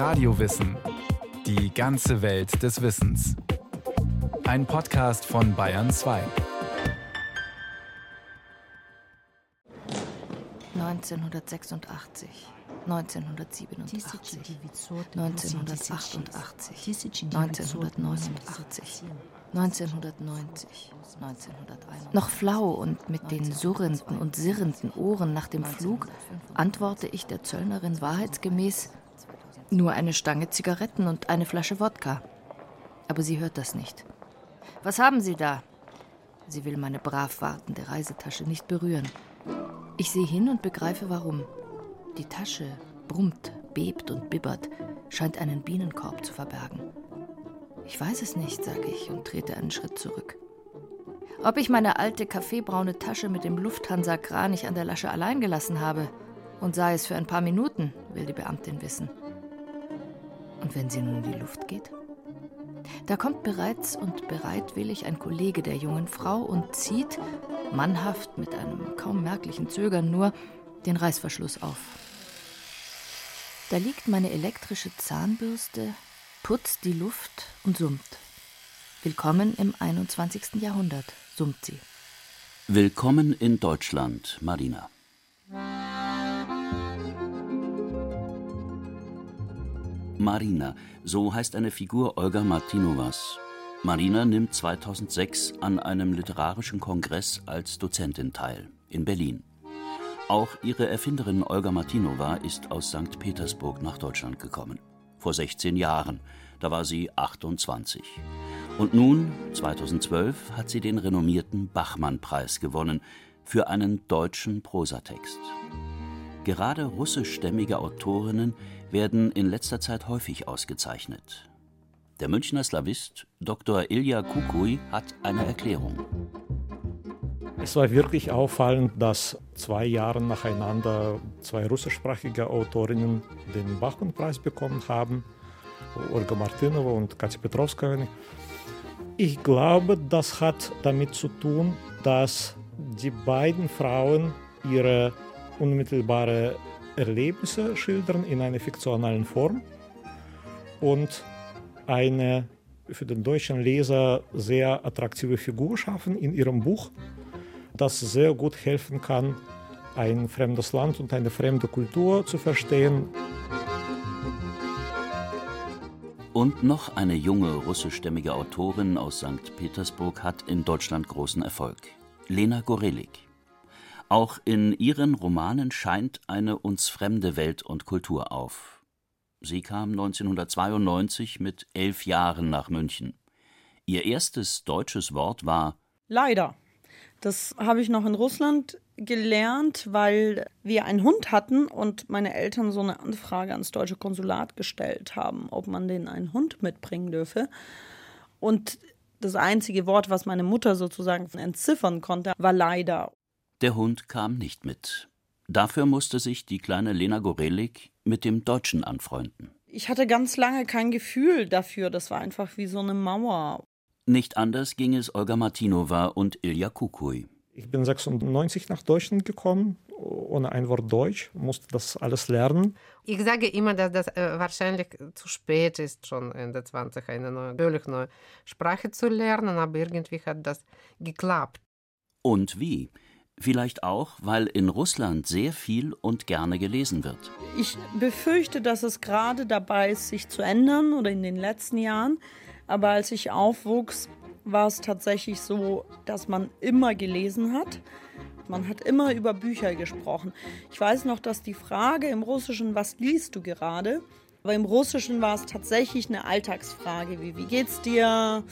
Radiowissen. Die ganze Welt des Wissens. Ein Podcast von Bayern 2. 1986, 1987, 1988, 1989, 1990, 1991. Noch flau und mit den surrenden und sirrenden Ohren nach dem Flug antworte ich der Zöllnerin wahrheitsgemäß nur eine Stange Zigaretten und eine Flasche Wodka. Aber sie hört das nicht. Was haben Sie da? Sie will meine brav wartende Reisetasche nicht berühren. Ich sehe hin und begreife warum. Die Tasche brummt, bebt und bibbert, scheint einen Bienenkorb zu verbergen. Ich weiß es nicht, sage ich und trete einen Schritt zurück. Ob ich meine alte kaffeebraune Tasche mit dem Lufthansa-Kranich an der Lasche allein gelassen habe und sei es für ein paar Minuten, will die Beamtin wissen. Und wenn sie nun in die Luft geht? Da kommt bereits und bereitwillig ein Kollege der jungen Frau und zieht, mannhaft mit einem kaum merklichen Zögern nur, den Reißverschluss auf. Da liegt meine elektrische Zahnbürste, putzt die Luft und summt. Willkommen im 21. Jahrhundert, summt sie. Willkommen in Deutschland, Marina. Marina, so heißt eine Figur Olga Martinovas. Marina nimmt 2006 an einem literarischen Kongress als Dozentin teil, in Berlin. Auch ihre Erfinderin Olga Martinova ist aus St. Petersburg nach Deutschland gekommen. Vor 16 Jahren, da war sie 28. Und nun, 2012, hat sie den renommierten Bachmann-Preis gewonnen für einen deutschen Prosatext. Gerade russischstämmige Autorinnen werden in letzter Zeit häufig ausgezeichnet. Der Münchner Slavist Dr. Ilja Kukui hat eine Erklärung. Es war wirklich auffallend, dass zwei Jahre nacheinander zwei russischsprachige Autorinnen den Bachmann-Preis bekommen haben, Olga Martinova und Katja Petrovskaya. Ich glaube, das hat damit zu tun, dass die beiden Frauen ihre unmittelbare Erlebnisse schildern in einer fiktionalen Form und eine für den deutschen Leser sehr attraktive Figur schaffen in ihrem Buch, das sehr gut helfen kann, ein fremdes Land und eine fremde Kultur zu verstehen. Und noch eine junge russischstämmige Autorin aus St. Petersburg hat in Deutschland großen Erfolg. Lena Gorelik. Auch in ihren Romanen scheint eine uns fremde Welt und Kultur auf. Sie kam 1992 mit elf Jahren nach München. Ihr erstes deutsches Wort war Leider. Das habe ich noch in Russland gelernt, weil wir einen Hund hatten und meine Eltern so eine Anfrage ans deutsche Konsulat gestellt haben, ob man denen einen Hund mitbringen dürfe. Und das einzige Wort, was meine Mutter sozusagen entziffern konnte, war leider. Der Hund kam nicht mit. Dafür musste sich die kleine Lena Gorelik mit dem Deutschen anfreunden. Ich hatte ganz lange kein Gefühl dafür. Das war einfach wie so eine Mauer. Nicht anders ging es Olga Martinova und Ilja Kukui. Ich bin 96 nach Deutschland gekommen, ohne ein Wort Deutsch, musste das alles lernen. Ich sage immer, dass das äh, wahrscheinlich zu spät ist, schon Ende 20 eine neue, völlig neue Sprache zu lernen, aber irgendwie hat das geklappt. Und wie? Vielleicht auch, weil in Russland sehr viel und gerne gelesen wird. Ich befürchte, dass es gerade dabei ist, sich zu ändern oder in den letzten Jahren. Aber als ich aufwuchs, war es tatsächlich so, dass man immer gelesen hat. Man hat immer über Bücher gesprochen. Ich weiß noch, dass die Frage im Russischen, was liest du gerade? Aber im Russischen war es tatsächlich eine Alltagsfrage, wie wie geht's dir?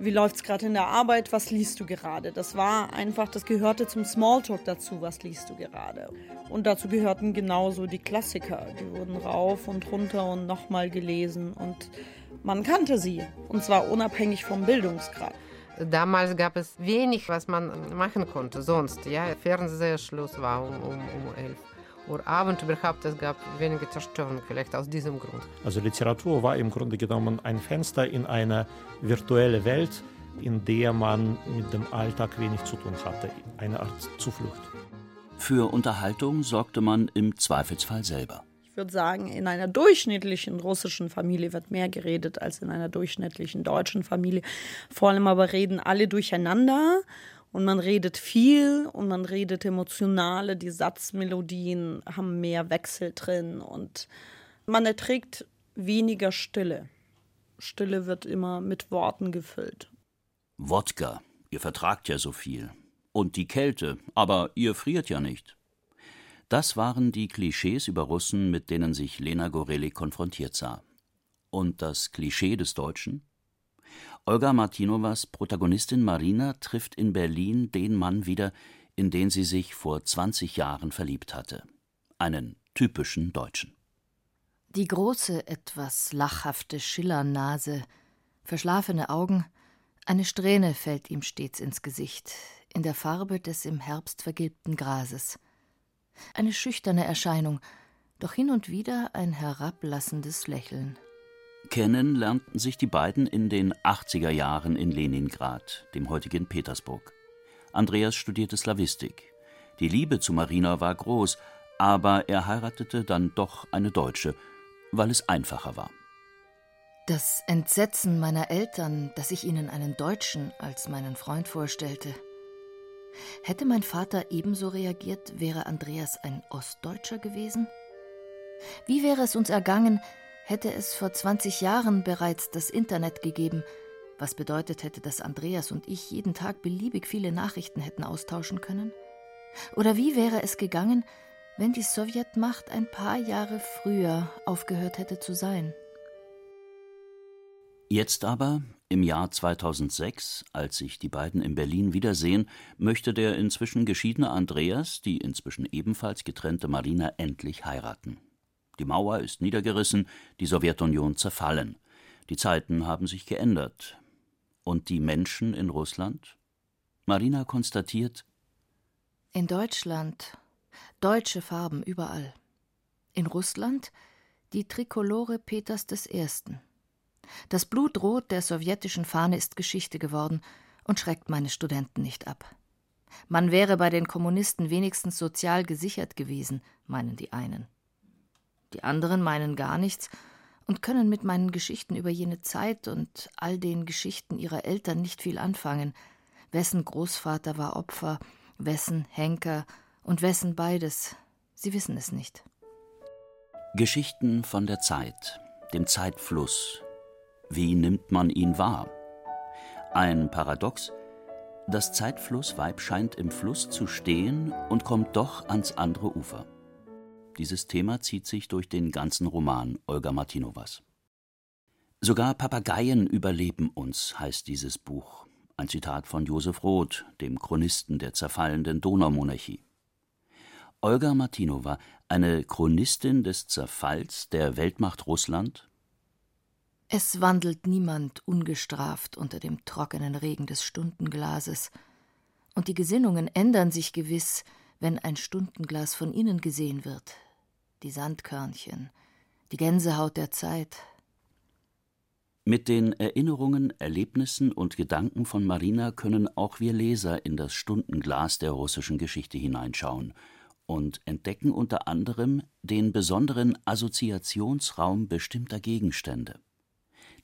Wie läuft es gerade in der Arbeit, was liest du gerade? Das war einfach, das gehörte zum Smalltalk dazu, was liest du gerade? Und dazu gehörten genauso die Klassiker, die wurden rauf und runter und nochmal gelesen und man kannte sie, und zwar unabhängig vom Bildungsgrad. Damals gab es wenig, was man machen konnte sonst. Ja, Fernsehschluss war um, um, um elf. Uhr Abend überhaupt, es gab wenige Zerstörungen, vielleicht aus diesem Grund. Also Literatur war im Grunde genommen ein Fenster in eine virtuelle Welt, in der man mit dem Alltag wenig zu tun hatte, eine Art Zuflucht. Für Unterhaltung sorgte man im Zweifelsfall selber. Ich würde sagen, in einer durchschnittlichen russischen Familie wird mehr geredet als in einer durchschnittlichen deutschen Familie. Vor allem aber reden alle durcheinander und man redet viel und man redet emotionale, die Satzmelodien haben mehr Wechsel drin und man erträgt weniger Stille. Stille wird immer mit Worten gefüllt. Wodka, ihr vertragt ja so viel. Und die Kälte, aber ihr friert ja nicht. Das waren die Klischees über Russen, mit denen sich Lena Gorelik konfrontiert sah. Und das Klischee des Deutschen? Olga Martinowas Protagonistin Marina trifft in Berlin den Mann wieder, in den sie sich vor 20 Jahren verliebt hatte. Einen typischen Deutschen. Die große, etwas lachhafte Schillernase, verschlafene Augen, eine Strähne fällt ihm stets ins Gesicht, in der Farbe des im Herbst vergilbten Grases. Eine schüchterne Erscheinung, doch hin und wieder ein herablassendes Lächeln. Kennen lernten sich die beiden in den 80er Jahren in Leningrad, dem heutigen Petersburg. Andreas studierte Slawistik. Die Liebe zu Marina war groß, aber er heiratete dann doch eine Deutsche, weil es einfacher war. Das Entsetzen meiner Eltern, dass ich ihnen einen Deutschen als meinen Freund vorstellte. Hätte mein Vater ebenso reagiert, wäre Andreas ein Ostdeutscher gewesen? Wie wäre es uns ergangen, hätte es vor 20 Jahren bereits das Internet gegeben, was bedeutet hätte, dass Andreas und ich jeden Tag beliebig viele Nachrichten hätten austauschen können? Oder wie wäre es gegangen, wenn die Sowjetmacht ein paar Jahre früher aufgehört hätte zu sein? Jetzt aber, im Jahr 2006, als sich die beiden in Berlin wiedersehen, möchte der inzwischen geschiedene Andreas die inzwischen ebenfalls getrennte Marina endlich heiraten. Die Mauer ist niedergerissen, die Sowjetunion zerfallen. Die Zeiten haben sich geändert. Und die Menschen in Russland? Marina konstatiert: In Deutschland deutsche Farben überall. In Russland die Trikolore Peters I. Das Blutrot der sowjetischen Fahne ist Geschichte geworden und schreckt meine Studenten nicht ab. Man wäre bei den Kommunisten wenigstens sozial gesichert gewesen, meinen die einen. Die anderen meinen gar nichts und können mit meinen Geschichten über jene Zeit und all den Geschichten ihrer Eltern nicht viel anfangen. Wessen Großvater war Opfer, wessen Henker und wessen beides. Sie wissen es nicht. Geschichten von der Zeit, dem Zeitfluss. Wie nimmt man ihn wahr? Ein Paradox. Das Zeitflussweib scheint im Fluss zu stehen und kommt doch ans andere Ufer. Dieses Thema zieht sich durch den ganzen Roman Olga Martinovas. Sogar Papageien überleben uns, heißt dieses Buch. Ein Zitat von Josef Roth, dem Chronisten der zerfallenden Donaumonarchie. Olga Martinova, eine Chronistin des Zerfalls der Weltmacht Russland? Es wandelt niemand ungestraft unter dem trockenen Regen des Stundenglases, und die Gesinnungen ändern sich gewiss, wenn ein Stundenglas von innen gesehen wird, die Sandkörnchen, die Gänsehaut der Zeit. Mit den Erinnerungen, Erlebnissen und Gedanken von Marina können auch wir Leser in das Stundenglas der russischen Geschichte hineinschauen und entdecken unter anderem den besonderen Assoziationsraum bestimmter Gegenstände.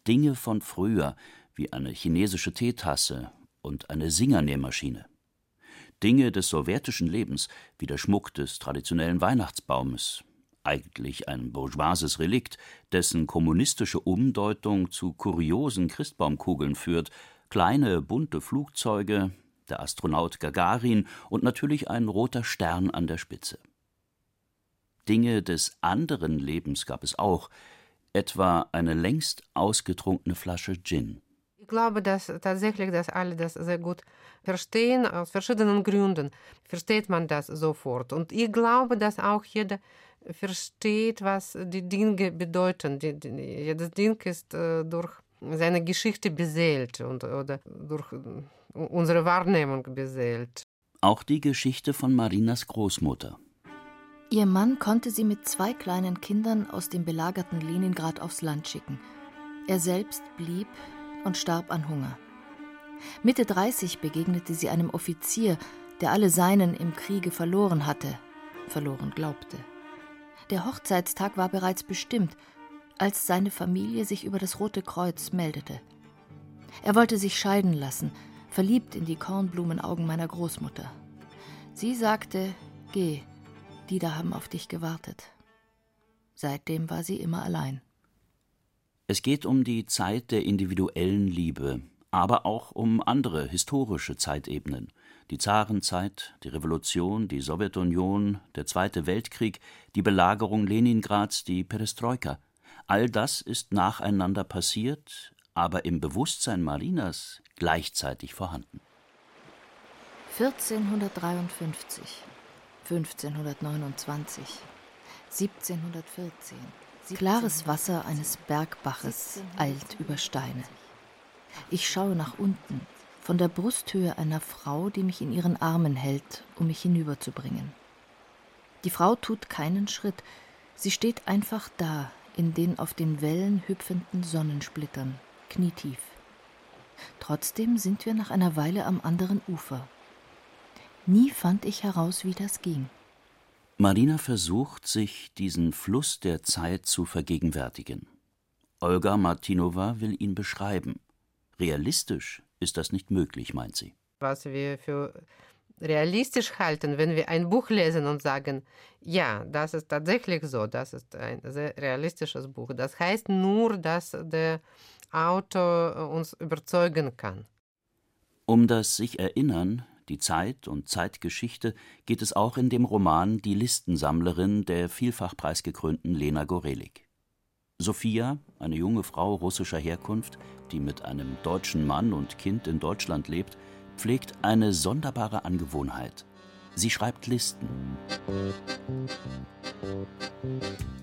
Dinge von früher, wie eine chinesische Teetasse und eine Singernähmaschine. Dinge des sowjetischen Lebens, wie der Schmuck des traditionellen Weihnachtsbaumes, eigentlich ein bourgeoises Relikt, dessen kommunistische Umdeutung zu kuriosen Christbaumkugeln führt, kleine bunte Flugzeuge, der Astronaut Gagarin und natürlich ein roter Stern an der Spitze. Dinge des anderen Lebens gab es auch, etwa eine längst ausgetrunkene Flasche Gin. Ich glaube, dass tatsächlich, dass alle das sehr gut verstehen, aus verschiedenen Gründen versteht man das sofort. Und ich glaube, dass auch jeder versteht, was die Dinge bedeuten. Die, die, jedes Ding ist äh, durch seine Geschichte beseelt und, oder durch äh, unsere Wahrnehmung beseelt. Auch die Geschichte von Marinas Großmutter. Ihr Mann konnte sie mit zwei kleinen Kindern aus dem belagerten Leningrad aufs Land schicken. Er selbst blieb und starb an Hunger. Mitte 30 begegnete sie einem Offizier, der alle seinen im Kriege verloren hatte, verloren glaubte. Der Hochzeitstag war bereits bestimmt, als seine Familie sich über das Rote Kreuz meldete. Er wollte sich scheiden lassen, verliebt in die Kornblumenaugen meiner Großmutter. Sie sagte, geh, die da haben auf dich gewartet. Seitdem war sie immer allein. Es geht um die Zeit der individuellen Liebe, aber auch um andere historische Zeitebenen. Die Zarenzeit, die Revolution, die Sowjetunion, der Zweite Weltkrieg, die Belagerung Leningrads, die Perestroika. All das ist nacheinander passiert, aber im Bewusstsein Marinas gleichzeitig vorhanden. 1453, 1529, 1714. Klares Wasser eines Bergbaches eilt über Steine. Ich schaue nach unten, von der Brusthöhe einer Frau, die mich in ihren Armen hält, um mich hinüberzubringen. Die Frau tut keinen Schritt, sie steht einfach da, in den auf den Wellen hüpfenden Sonnensplittern, knietief. Trotzdem sind wir nach einer Weile am anderen Ufer. Nie fand ich heraus, wie das ging. Marina versucht, sich diesen Fluss der Zeit zu vergegenwärtigen. Olga Martinova will ihn beschreiben. Realistisch ist das nicht möglich, meint sie. Was wir für realistisch halten, wenn wir ein Buch lesen und sagen, ja, das ist tatsächlich so, das ist ein sehr realistisches Buch. Das heißt nur, dass der Autor uns überzeugen kann. Um das sich erinnern, die Zeit und Zeitgeschichte geht es auch in dem Roman Die Listensammlerin der vielfach preisgekrönten Lena Gorelik. Sophia, eine junge Frau russischer Herkunft, die mit einem deutschen Mann und Kind in Deutschland lebt, pflegt eine sonderbare Angewohnheit. Sie schreibt Listen.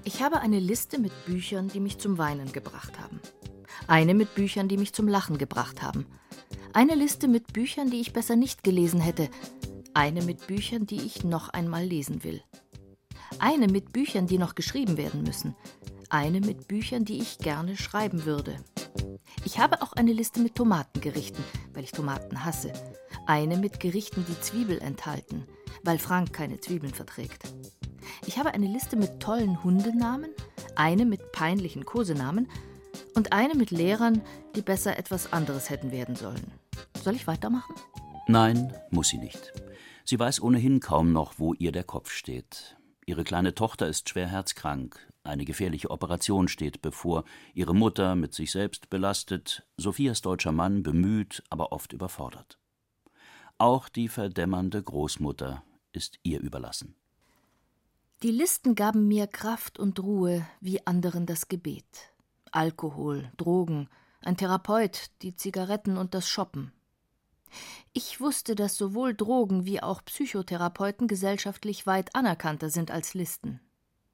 Ich habe eine Liste mit Büchern, die mich zum Weinen gebracht haben. Eine mit Büchern, die mich zum Lachen gebracht haben. Eine Liste mit Büchern, die ich besser nicht gelesen hätte. Eine mit Büchern, die ich noch einmal lesen will. Eine mit Büchern, die noch geschrieben werden müssen eine mit Büchern, die ich gerne schreiben würde. Ich habe auch eine Liste mit Tomatengerichten, weil ich Tomaten hasse. Eine mit Gerichten, die Zwiebel enthalten, weil Frank keine Zwiebeln verträgt. Ich habe eine Liste mit tollen Hundenamen, eine mit peinlichen Kosenamen und eine mit Lehrern, die besser etwas anderes hätten werden sollen. Soll ich weitermachen? Nein, muss sie nicht. Sie weiß ohnehin kaum noch, wo ihr der Kopf steht. Ihre kleine Tochter ist schwer herzkrank, eine gefährliche Operation steht bevor, ihre Mutter mit sich selbst belastet, Sophias deutscher Mann bemüht, aber oft überfordert. Auch die verdämmernde Großmutter ist ihr überlassen. Die Listen gaben mir Kraft und Ruhe, wie anderen das Gebet. Alkohol, Drogen, ein Therapeut, die Zigaretten und das Shoppen. Ich wusste, dass sowohl Drogen wie auch Psychotherapeuten gesellschaftlich weit anerkannter sind als Listen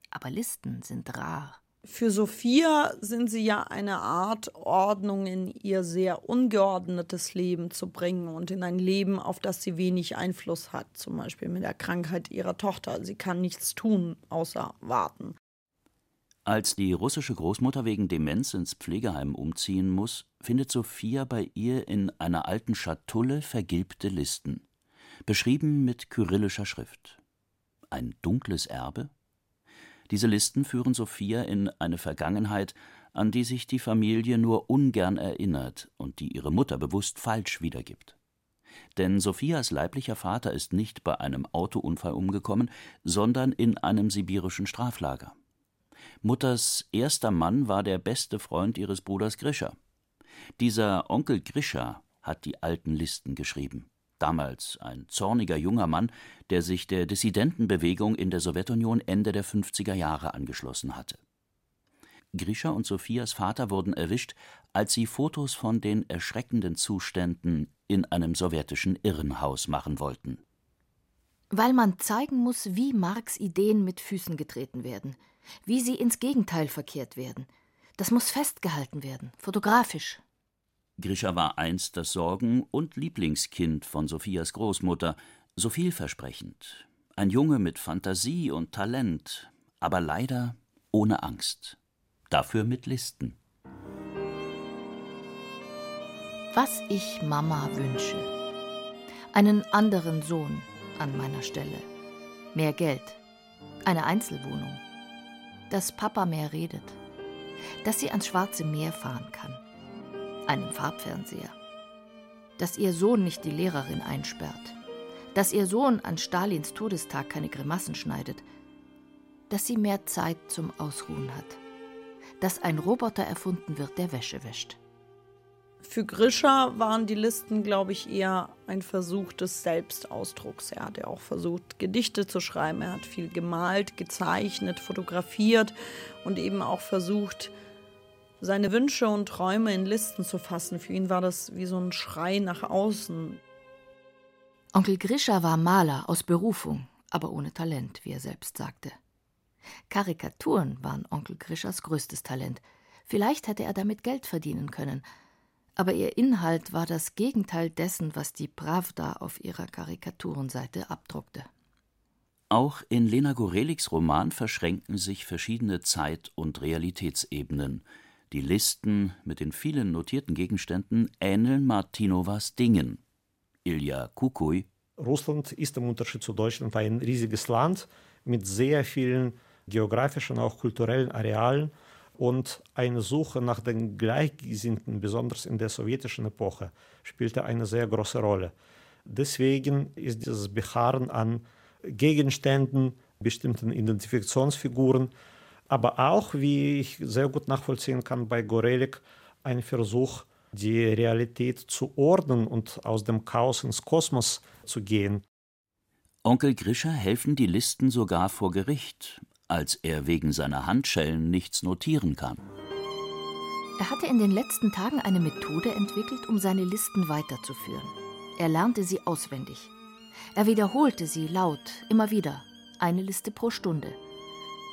aber Listen sind rar. Für Sophia sind sie ja eine Art Ordnung in ihr sehr ungeordnetes Leben zu bringen und in ein Leben, auf das sie wenig Einfluss hat, zum Beispiel mit der Krankheit ihrer Tochter. Sie kann nichts tun, außer warten. Als die russische Großmutter wegen Demenz ins Pflegeheim umziehen muss, findet Sophia bei ihr in einer alten Schatulle vergilbte Listen, beschrieben mit kyrillischer Schrift. Ein dunkles Erbe? Diese Listen führen Sophia in eine Vergangenheit, an die sich die Familie nur ungern erinnert und die ihre Mutter bewusst falsch wiedergibt. Denn Sophias leiblicher Vater ist nicht bei einem Autounfall umgekommen, sondern in einem sibirischen Straflager. Mutters erster Mann war der beste Freund ihres Bruders Grisha. Dieser Onkel Grisha hat die alten Listen geschrieben damals ein zorniger junger Mann, der sich der Dissidentenbewegung in der Sowjetunion Ende der 50er Jahre angeschlossen hatte. Grisha und Sophias Vater wurden erwischt, als sie Fotos von den erschreckenden Zuständen in einem sowjetischen Irrenhaus machen wollten. Weil man zeigen muss, wie Marx Ideen mit Füßen getreten werden, wie sie ins Gegenteil verkehrt werden. Das muss festgehalten werden, fotografisch. Grisha war einst das Sorgen- und Lieblingskind von Sophias Großmutter, so vielversprechend. Ein Junge mit Fantasie und Talent, aber leider ohne Angst. Dafür mit Listen. Was ich Mama wünsche. Einen anderen Sohn an meiner Stelle. Mehr Geld. Eine Einzelwohnung. dass Papa mehr redet, dass sie ans Schwarze Meer fahren kann, einen Farbfernseher, dass ihr Sohn nicht die Lehrerin einsperrt, dass ihr Sohn an Stalins Todestag keine Grimassen schneidet, dass sie mehr Zeit zum Ausruhen hat, dass ein Roboter erfunden wird, der Wäsche wäscht. Für Grischer waren die Listen, glaube ich, eher ein Versuch des Selbstausdrucks. Er hat ja auch versucht, Gedichte zu schreiben. Er hat viel gemalt, gezeichnet, fotografiert und eben auch versucht, seine Wünsche und Träume in Listen zu fassen. Für ihn war das wie so ein Schrei nach außen. Onkel Grischer war Maler aus Berufung, aber ohne Talent, wie er selbst sagte. Karikaturen waren Onkel Grischers größtes Talent. Vielleicht hätte er damit Geld verdienen können – aber ihr Inhalt war das Gegenteil dessen, was die Pravda auf ihrer Karikaturenseite abdruckte. Auch in Lena Goreliks Roman verschränken sich verschiedene Zeit- und Realitätsebenen. Die Listen mit den vielen notierten Gegenständen ähneln Martinovas Dingen. Ilja Kukui. Russland ist im Unterschied zu Deutschland ein riesiges Land mit sehr vielen geografischen, auch kulturellen Arealen und eine Suche nach den Gleichgesinnten, besonders in der sowjetischen Epoche, spielte eine sehr große Rolle. Deswegen ist dieses Beharren an Gegenständen, bestimmten Identifikationsfiguren, aber auch, wie ich sehr gut nachvollziehen kann bei Gorelik, ein Versuch, die Realität zu ordnen und aus dem Chaos ins Kosmos zu gehen. Onkel Grischer helfen die Listen sogar vor Gericht, als er wegen seiner Handschellen nichts notieren kann. Er hatte in den letzten Tagen eine Methode entwickelt, um seine Listen weiterzuführen. Er lernte sie auswendig. Er wiederholte sie laut, immer wieder, eine Liste pro Stunde.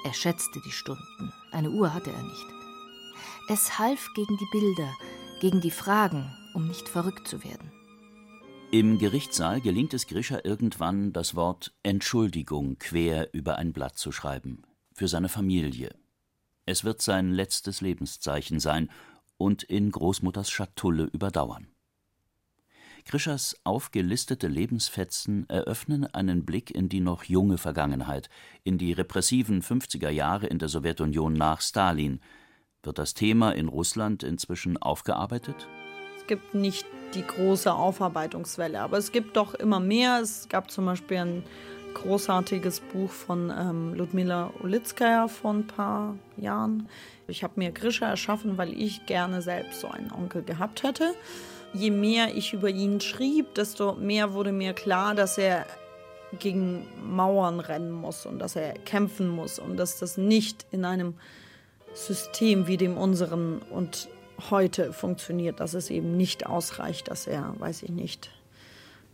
Er schätzte die Stunden, eine Uhr hatte er nicht. Es half gegen die Bilder, gegen die Fragen, um nicht verrückt zu werden. Im Gerichtssaal gelingt es Grisha irgendwann, das Wort Entschuldigung quer über ein Blatt zu schreiben. Für seine Familie. Es wird sein letztes Lebenszeichen sein und in Großmutters Schatulle überdauern. Grischers aufgelistete Lebensfetzen eröffnen einen Blick in die noch junge Vergangenheit, in die repressiven 50er Jahre in der Sowjetunion nach Stalin. Wird das Thema in Russland inzwischen aufgearbeitet? Gibt nicht die große Aufarbeitungswelle. Aber es gibt doch immer mehr. Es gab zum Beispiel ein großartiges Buch von ähm, Ludmila Ulitskaya vor ein paar Jahren. Ich habe mir Grisha erschaffen, weil ich gerne selbst so einen Onkel gehabt hätte. Je mehr ich über ihn schrieb, desto mehr wurde mir klar, dass er gegen Mauern rennen muss und dass er kämpfen muss und dass das nicht in einem System wie dem unseren und heute funktioniert, dass es eben nicht ausreicht, dass er, weiß ich nicht,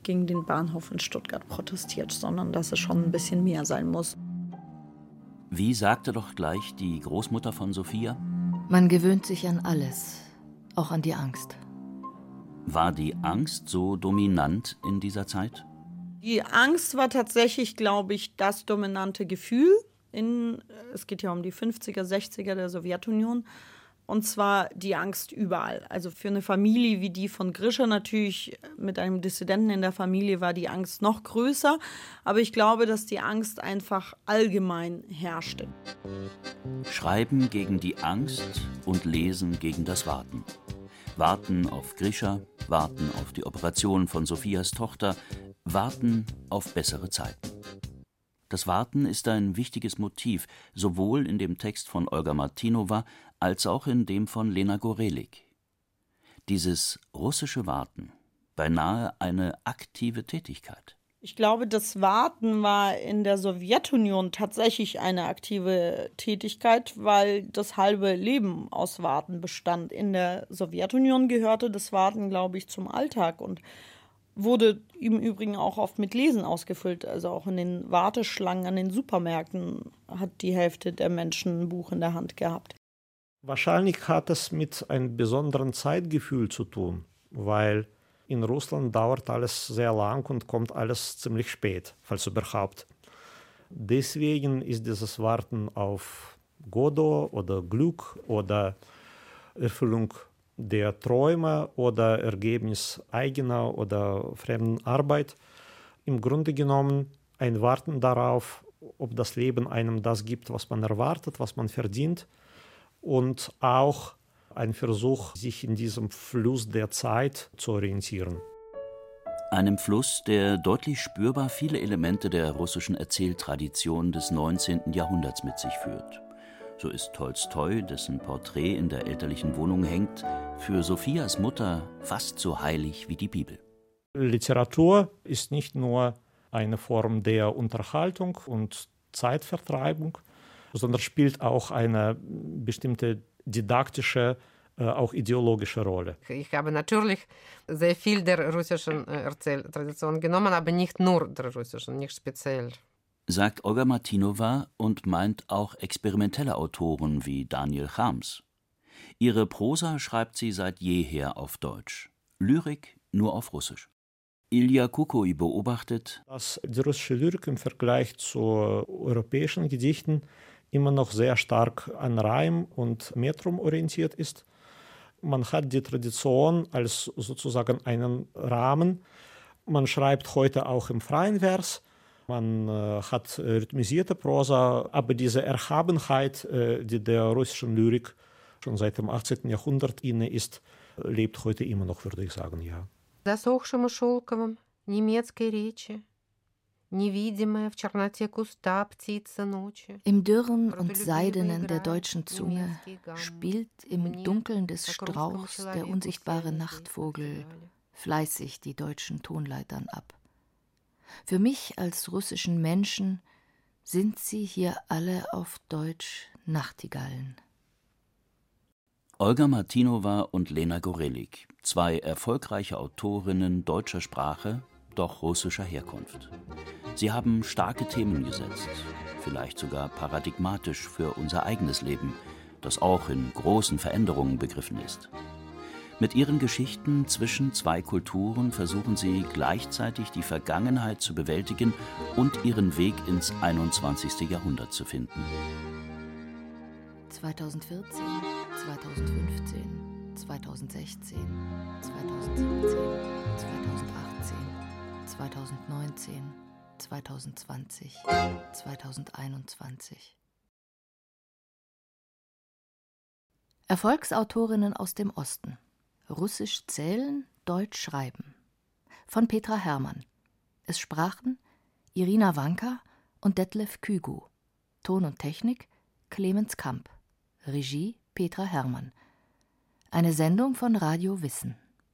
gegen den Bahnhof in Stuttgart protestiert, sondern dass es schon ein bisschen mehr sein muss. Wie sagte doch gleich die Großmutter von Sophia? Man gewöhnt sich an alles, auch an die Angst. War die Angst so dominant in dieser Zeit? Die Angst war tatsächlich, glaube ich, das dominante Gefühl. In, es geht ja um die 50er, 60er der Sowjetunion. Und zwar die Angst überall. Also für eine Familie wie die von Grischer natürlich mit einem Dissidenten in der Familie war die Angst noch größer. Aber ich glaube, dass die Angst einfach allgemein herrschte. Schreiben gegen die Angst und Lesen gegen das Warten. Warten auf Grischer, warten auf die Operation von Sophias Tochter, warten auf bessere Zeiten. Das Warten ist ein wichtiges Motiv, sowohl in dem Text von Olga Martinova als auch in dem von Lena Gorelik. Dieses russische Warten, beinahe eine aktive Tätigkeit. Ich glaube, das Warten war in der Sowjetunion tatsächlich eine aktive Tätigkeit, weil das halbe Leben aus Warten bestand. In der Sowjetunion gehörte das Warten, glaube ich, zum Alltag und wurde im Übrigen auch oft mit Lesen ausgefüllt. Also auch in den Warteschlangen an den Supermärkten hat die Hälfte der Menschen ein Buch in der Hand gehabt. Wahrscheinlich hat es mit einem besonderen Zeitgefühl zu tun, weil in Russland dauert alles sehr lang und kommt alles ziemlich spät, falls überhaupt. Deswegen ist dieses Warten auf Godot oder Glück oder Erfüllung der Träume oder Ergebnis eigener oder fremden Arbeit im Grunde genommen ein Warten darauf, ob das Leben einem das gibt, was man erwartet, was man verdient und auch ein Versuch, sich in diesem Fluss der Zeit zu orientieren. Einem Fluss, der deutlich spürbar viele Elemente der russischen Erzähltradition des 19. Jahrhunderts mit sich führt. So ist Tolstoi, dessen Porträt in der elterlichen Wohnung hängt, für Sophias Mutter fast so heilig wie die Bibel. Literatur ist nicht nur eine Form der Unterhaltung und Zeitvertreibung, sondern spielt auch eine bestimmte didaktische, äh, auch ideologische Rolle. Ich habe natürlich sehr viel der russischen äh, Erzähltradition genommen, aber nicht nur der russischen, nicht speziell. Sagt Olga Martinova und meint auch experimentelle Autoren wie Daniel Chams. Ihre Prosa schreibt sie seit jeher auf Deutsch, Lyrik nur auf Russisch. Ilya Kukoi beobachtet, dass die russische Lyrik im Vergleich zu europäischen Gedichten immer noch sehr stark an Reim und Metrum orientiert ist. Man hat die Tradition als sozusagen einen Rahmen. Man schreibt heute auch im freien Vers. Man äh, hat rhythmisierte Prosa, aber diese Erhabenheit, äh, die der russischen Lyrik schon seit dem 18. Jahrhundert inne ist, lebt heute immer noch, würde ich sagen, ja. засохшим и шелковым немецкой речи, невидимая в черноте куста птица ночи. Im Dürren und Seidenen der deutschen Zunge spielt im Dunkeln des Strauchs der unsichtbare Nachtvogel fleißig die deutschen Tonleitern ab. Für mich als russischen Menschen sind sie hier alle auf Deutsch Nachtigallen. Olga Martinova und Lena Gorelik, zwei erfolgreiche Autorinnen deutscher Sprache, doch russischer Herkunft. Sie haben starke Themen gesetzt, vielleicht sogar paradigmatisch für unser eigenes Leben, das auch in großen Veränderungen begriffen ist. Mit ihren Geschichten zwischen zwei Kulturen versuchen sie gleichzeitig die Vergangenheit zu bewältigen und ihren Weg ins 21. Jahrhundert zu finden. 2014, 2015, 2016, 2017, 2018, 2019, 2020, 2021. Erfolgsautorinnen aus dem Osten. Russisch zählen, Deutsch schreiben. Von Petra Hermann. Es sprachen Irina Wanka und Detlef Kügu. Ton und Technik Clemens Kamp. Regie Petra Hermann. Eine Sendung von Radio Wissen.